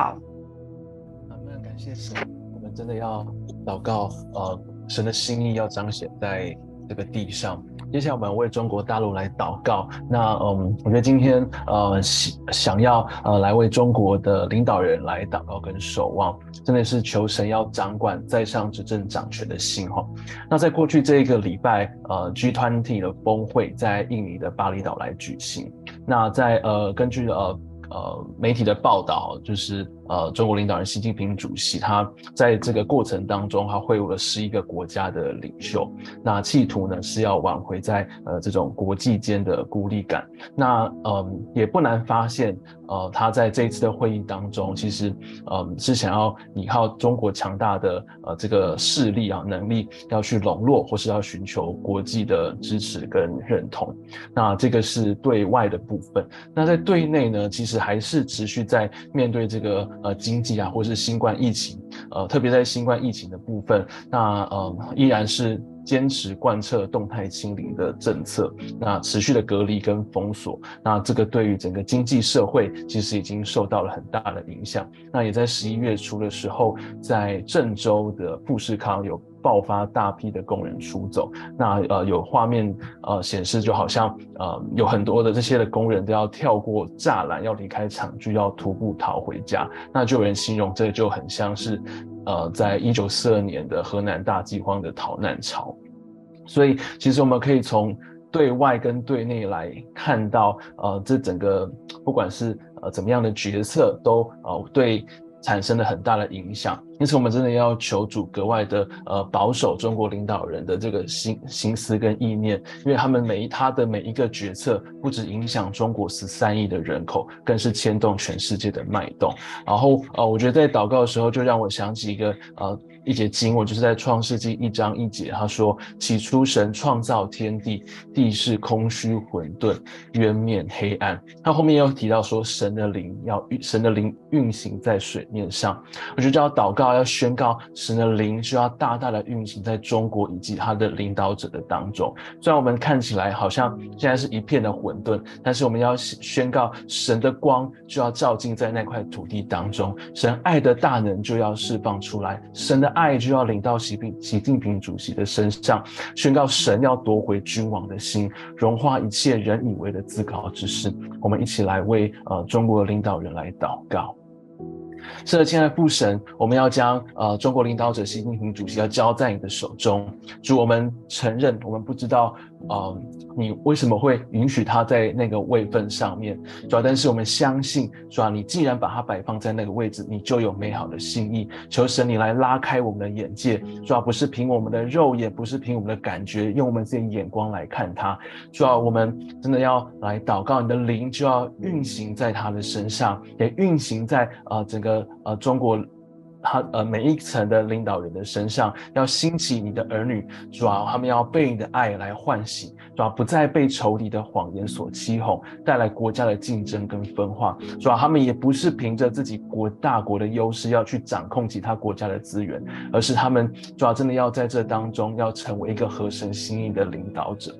阿门，感谢神，我们真的要祷告，呃，神的心意要彰显在这个地上。接下来我们为中国大陆来祷告。那嗯，我觉得今天呃想想要呃来为中国的领导人来祷告跟守望，真的是求神要掌管在上执政掌权的心哈。那在过去这一个礼拜，呃，G20 的峰会在印尼的巴厘岛来举行。那在呃根据呃。呃，媒体的报道就是，呃，中国领导人习近平主席他在这个过程当中，他会晤了十一个国家的领袖，那企图呢是要挽回在呃这种国际间的孤立感。那呃也不难发现，呃，他在这一次的会议当中，其实呃是想要依靠中国强大的呃这个势力啊能力，要去笼络或是要寻求国际的支持跟认同。那这个是对外的部分。那在对内呢，其实。还是持续在面对这个呃经济啊，或是新冠疫情，呃，特别在新冠疫情的部分，那呃依然是坚持贯彻动态清零的政策，那持续的隔离跟封锁，那这个对于整个经济社会其实已经受到了很大的影响。那也在十一月初的时候，在郑州的富士康有。爆发大批的工人出走，那呃有画面呃显示，就好像呃有很多的这些的工人都要跳过栅栏，要离开厂区，要徒步逃回家。那就有人形容这就很像是呃在一九四二年的河南大饥荒的逃难潮。所以其实我们可以从对外跟对内来看到，呃这整个不管是呃怎么样的决策都呃对产生了很大的影响。因此我们真的要求主格外的呃保守中国领导人的这个心心思跟意念，因为他们每一他的每一个决策，不止影响中国十三亿的人口，更是牵动全世界的脉动。然后呃，我觉得在祷告的时候，就让我想起一个呃。一节经文就是在创世纪一章一节，他说：“起初神创造天地，地是空虚混沌，渊面黑暗。”他后面又提到说，神的灵要神的灵运行在水面上。我觉得要祷告，要宣告神的灵需要大大的运行在中国以及他的领导者的当中。虽然我们看起来好像现在是一片的混沌，但是我们要宣告神的光就要照进在那块土地当中，神爱的大能就要释放出来，神的。爱就要领到习近习近平主席的身上，宣告神要夺回君王的心，融化一切人以为的自高之事。我们一起来为呃中国领导人来祷告。是的，亲爱的父神，我们要将呃中国领导者习近平主席要交在你的手中。主，我们承认我们不知道。呃，你为什么会允许他在那个位份上面？主要，但是我们相信，主要你既然把它摆放在那个位置，你就有美好的心意。求神你来拉开我们的眼界，主要不是凭我们的肉眼，不是凭我们的感觉，用我们自己眼光来看他。主要我们真的要来祷告，你的灵就要运行在他的身上，也运行在呃整个呃中国。他呃每一层的领导人的身上，要兴起你的儿女，主啊，他们要被你的爱来唤醒，主啊，不再被仇敌的谎言所欺哄，带来国家的竞争跟分化，主啊，他们也不是凭着自己国大国的优势要去掌控其他国家的资源，而是他们主啊，真的要在这当中要成为一个合神心意的领导者。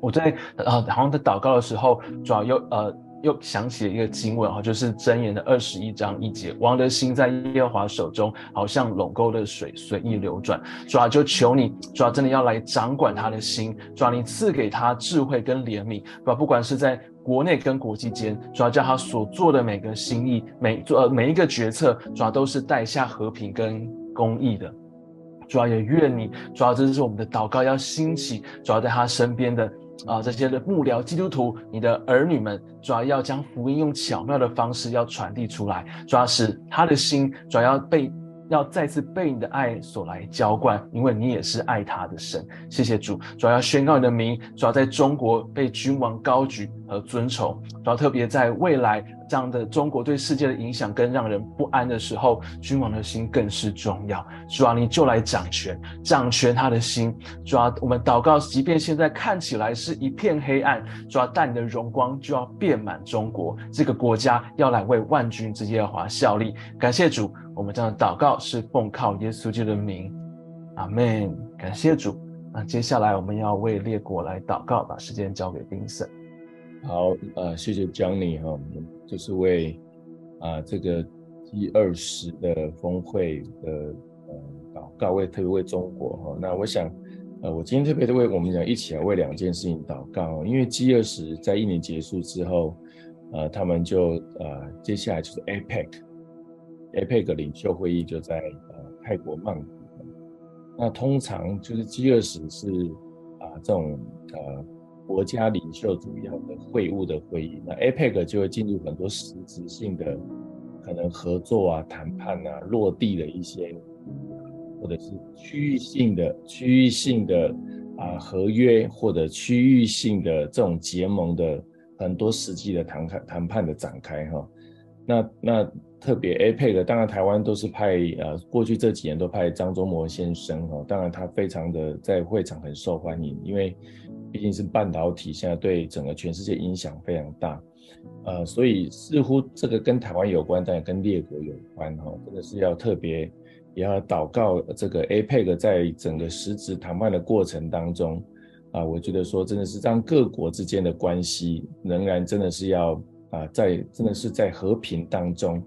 我在呃好像在祷告的时候，主要，又呃。又想起了一个经文哈，就是箴言的二十一章一节，王的心在耶和华手中，好像陇沟的水随意流转。主啊，就求你，主啊，真的要来掌管他的心，主啊，你赐给他智慧跟怜悯，主啊，不管是在国内跟国际间，主要，叫他所做的每个心意，每做呃每一个决策，主要，都是带下和平跟公义的。主要，也愿你，主要，这就是我们的祷告，要兴起，主要，在他身边的。啊，这些的幕僚基督徒，你的儿女们，主要要将福音用巧妙的方式要传递出来，主要是他的心，主要被。要再次被你的爱所来浇灌，因为你也是爱他的神。谢谢主，主要要宣告你的名，主要在中国被君王高举和尊崇，主要特别在未来这样的中国对世界的影响更让人不安的时候，君王的心更是重要。主要你就来掌权，掌权他的心。主要我们祷告，即便现在看起来是一片黑暗，主要但你的荣光就要遍满中国这个国家，要来为万军之耶和华效力。感谢主。我们这样的祷告是奉靠耶稣基督的名，阿门。感谢主。那接下来我们要为列国来祷告，把时间交给丁森。好，呃，谢谢 Johnny 哈，就是为啊、呃、这个 G 二十的峰会的呃祷告，为特别为中国哈。那我想，呃，我今天特别的为我们讲，一起来为两件事情祷告，因为 G 二十在一年结束之后，呃，他们就呃接下来就是 APEC。APEC 领袖会议就在呃泰国曼谷，那通常就是 G20 是啊、呃、这种呃国家领袖主要的会晤的会议，那 APEC 就会进入很多实质性的可能合作啊、谈判啊、落地的一些，或者是区域性的区域性的啊、合约或者区域性的这种结盟的很多实际的谈判谈判的展开哈，那那。特别 APEC，当然台湾都是派呃，过去这几年都派张忠谋先生哈，当然他非常的在会场很受欢迎，因为毕竟是半导体，现在对整个全世界影响非常大，呃，所以似乎这个跟台湾有关，但也跟列国有关哈，真的是要特别也要祷告这个 APEC 在整个实质谈判的过程当中啊，我觉得说真的是让各国之间的关系仍然真的是要啊，在真的是在和平当中。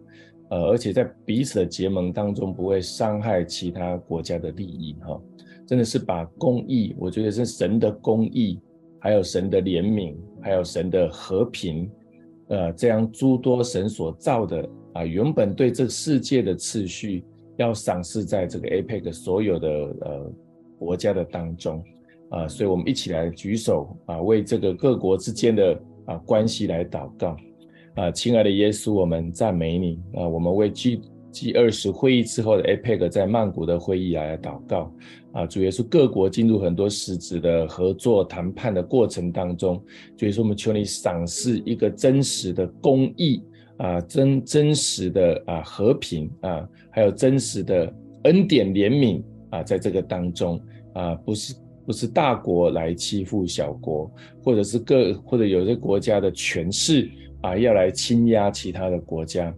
呃，而且在彼此的结盟当中，不会伤害其他国家的利益，哈，真的是把公益，我觉得是神的公益，还有神的怜悯，还有神的和平，呃，这样诸多神所造的，啊，原本对这世界的次序要赏赐在这个 APEC 所有的呃国家的当中，啊，所以我们一起来举手，啊，为这个各国之间的啊关系来祷告。啊，亲爱的耶稣，我们赞美你，啊，我们为基督。G 二十会议之后的 APEC 在曼谷的会议来，祷告啊，主要是各国进入很多实质的合作谈判的过程当中，所以说我们求你赏赐一个真实的公义啊，真真实的啊和平啊，还有真实的恩典怜悯啊，在这个当中啊，不是不是大国来欺负小国，或者是各或者有些国家的权势啊，要来侵压其他的国家。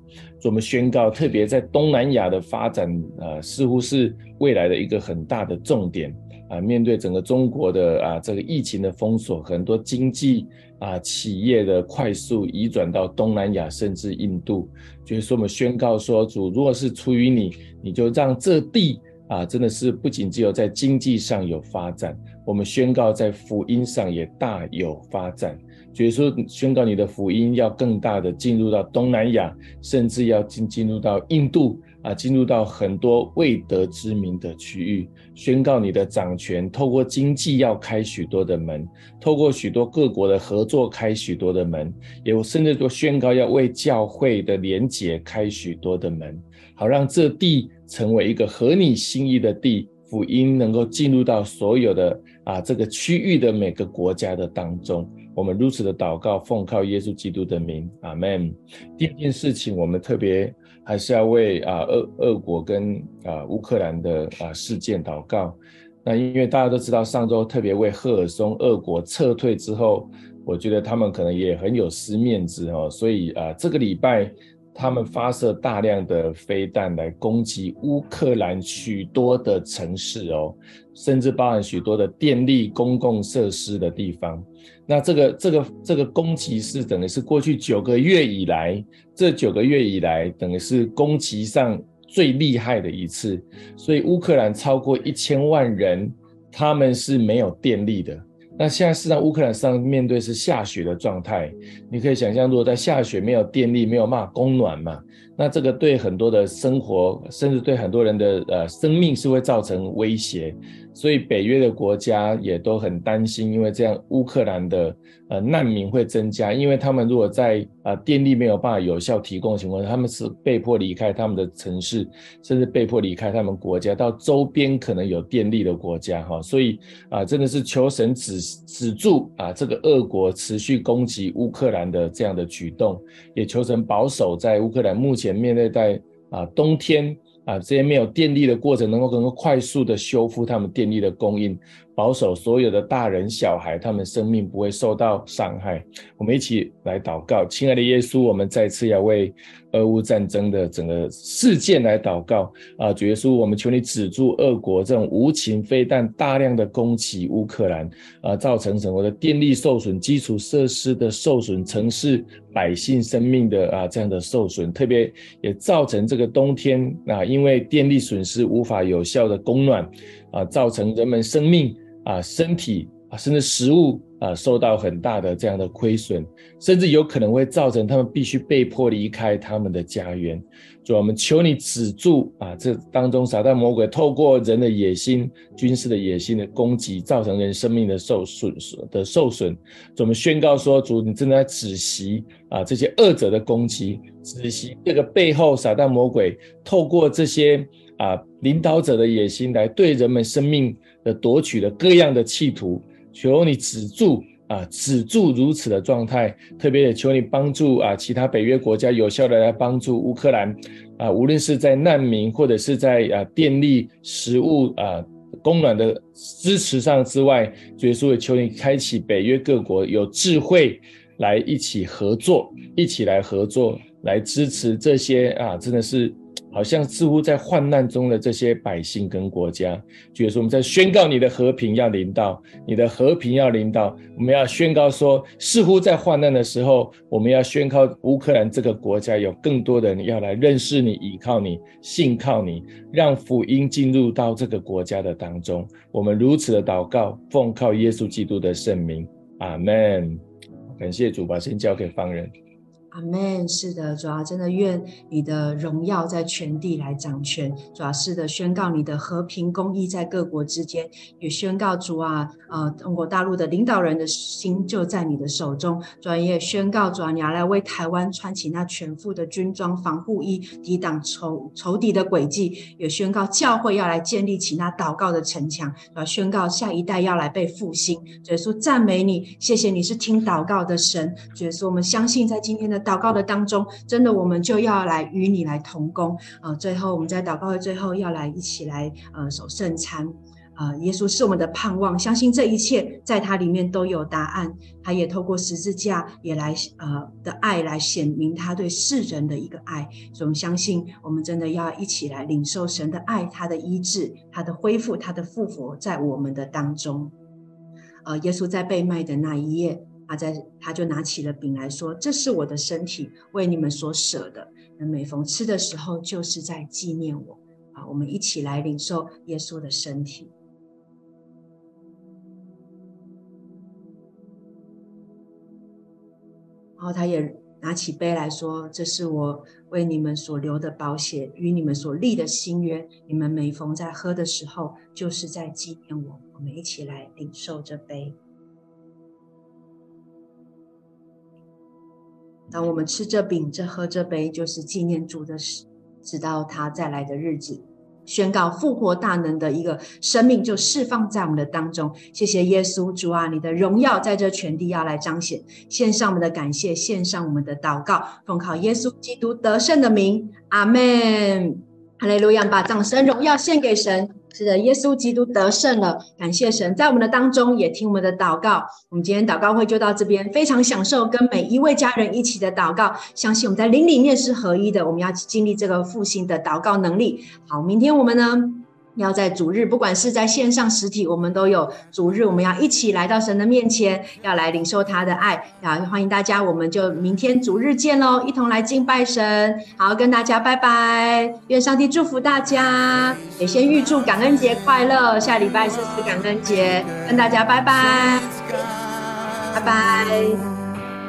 我们宣告，特别在东南亚的发展，啊，似乎是未来的一个很大的重点啊。面对整个中国的啊这个疫情的封锁，很多经济啊企业的快速移转到东南亚，甚至印度，就是说我们宣告说，主，如果是出于你，你就让这地啊，真的是不仅只有在经济上有发展，我们宣告在福音上也大有发展。所以说，宣告你的福音要更大的进入到东南亚，甚至要进进入到印度啊，进入到很多未得之名的区域。宣告你的掌权，透过经济要开许多的门，透过许多各国的合作开许多的门，也甚至都宣告要为教会的连结开许多的门，好让这地成为一个合你心意的地，福音能够进入到所有的啊这个区域的每个国家的当中。我们如此的祷告，奉靠耶稣基督的名，阿门。第二件事情，我们特别还是要为啊俄俄国跟啊乌克兰的啊事件祷告。那因为大家都知道，上周特别为赫尔松俄国撤退之后，我觉得他们可能也很有失面子哦，所以啊这个礼拜他们发射大量的飞弹来攻击乌克兰许多的城市哦，甚至包含许多的电力公共设施的地方。那这个这个这个攻击是等于是过去九个月以来，这九个月以来等于是攻击上最厉害的一次，所以乌克兰超过一千万人，他们是没有电力的。那现在是在乌克兰上面对是下雪的状态，你可以想象，如果在下雪没有电力，没有嘛供暖嘛，那这个对很多的生活，甚至对很多人的呃生命是会造成威胁。所以北约的国家也都很担心，因为这样乌克兰的呃难民会增加，因为他们如果在啊电力没有办法有效提供的情况下，他们是被迫离开他们的城市，甚至被迫离开他们国家，到周边可能有电力的国家哈。所以啊，真的是求神止止住啊这个俄国持续攻击乌克兰的这样的举动，也求神保守在乌克兰目前前面那在啊冬天。啊，这些没有电力的过程，能够能够快速的修复他们电力的供应，保守所有的大人小孩，他们生命不会受到伤害。我们一起来祷告，亲爱的耶稣，我们再次要为俄乌战争的整个事件来祷告啊，主耶稣，我们求你止住俄国这种无情飞弹大量的攻击乌克兰啊，造成整个的电力受损、基础设施的受损、城市百姓生命的啊这样的受损，特别也造成这个冬天啊。因为电力损失无法有效的供暖，啊，造成人们生命啊、身体甚至食物啊，受到很大的这样的亏损，甚至有可能会造成他们必须被迫离开他们的家园。主，我们求你止住啊，这当中撒旦魔鬼透过人的野心、军事的野心的攻击，造成人生命的受损的受损。主，我们宣告说，主，你正在止息啊这些恶者的攻击。止息这个背后，撒旦魔鬼透过这些啊领导者的野心，来对人们生命的夺取的各样的企图，求你止住啊，止住如此的状态。特别也求你帮助啊，其他北约国家有效的来帮助乌克兰啊，无论是在难民或者是在啊电力、食物啊供暖的支持上之外，主耶稣也求你开启北约各国有智慧来一起合作，一起来合作。来支持这些啊，真的是好像似乎在患难中的这些百姓跟国家，就是说我们在宣告你的和平要临到，你的和平要临到，我们要宣告说，似乎在患难的时候，我们要宣告乌克兰这个国家有更多的人要来认识你、依靠你、信靠你，让福音进入到这个国家的当中。我们如此的祷告，奉靠耶稣基督的圣名，阿门。感谢主，把先交给方人。阿门。是的，主啊，真的愿你的荣耀在全地来掌权。主啊，是的，宣告你的和平公义在各国之间，也宣告主啊，呃，中国大陆的领导人的心就在你的手中。主啊，也宣告主啊，你要来为台湾穿起那全副的军装防护衣，抵挡仇仇敌的诡计。也宣告教会要来建立起那祷告的城墙。主啊，宣告下一代要来被复兴。主耶稣赞美你，谢谢你是听祷告的神。主耶稣，我们相信在今天的祷告的当中，真的我们就要来与你来同工啊、呃！最后我们在祷告的最后要来一起来呃守圣餐啊、呃！耶稣是我们的盼望，相信这一切在他里面都有答案。他也透过十字架也来呃的爱来显明他对世人的一个爱。所以我们相信，我们真的要一起来领受神的爱，他的医治，他的恢复，他的复活在我们的当中。呃，耶稣在被卖的那一夜。他在，他就拿起了饼来说：“这是我的身体，为你们所舍的。那每逢吃的时候，就是在纪念我。”啊，我们一起来领受耶稣的身体。然后他也拿起杯来说：“这是我为你们所流的宝血，与你们所立的新约。你们每逢在喝的时候，就是在纪念我。”我们一起来领受这杯。当我们吃这饼、这喝这杯，就是纪念主的死，直到他再来的日子，宣告复活大能的一个生命就释放在我们的当中。谢谢耶稣主啊，你的荣耀在这全地要来彰显。献上我们的感谢，献上我们的祷告，奉靠耶稣基督得胜的名，阿门。哈利路亚！把掌声荣耀献给神。是的，耶稣基督得胜了，感谢神，在我们的当中也听我们的祷告。我们今天祷告会就到这边，非常享受跟每一位家人一起的祷告，相信我们在灵里面是合一的。我们要经历这个复兴的祷告能力。好，明天我们呢？要在主日，不管是在线上、实体，我们都有主日，我们要一起来到神的面前，要来领受他的爱。啊，欢迎大家，我们就明天主日见喽，一同来敬拜神。好，跟大家拜拜，愿上帝祝福大家，也先预祝感恩节快乐。下礼拜是感恩节，跟大家拜拜，拜拜。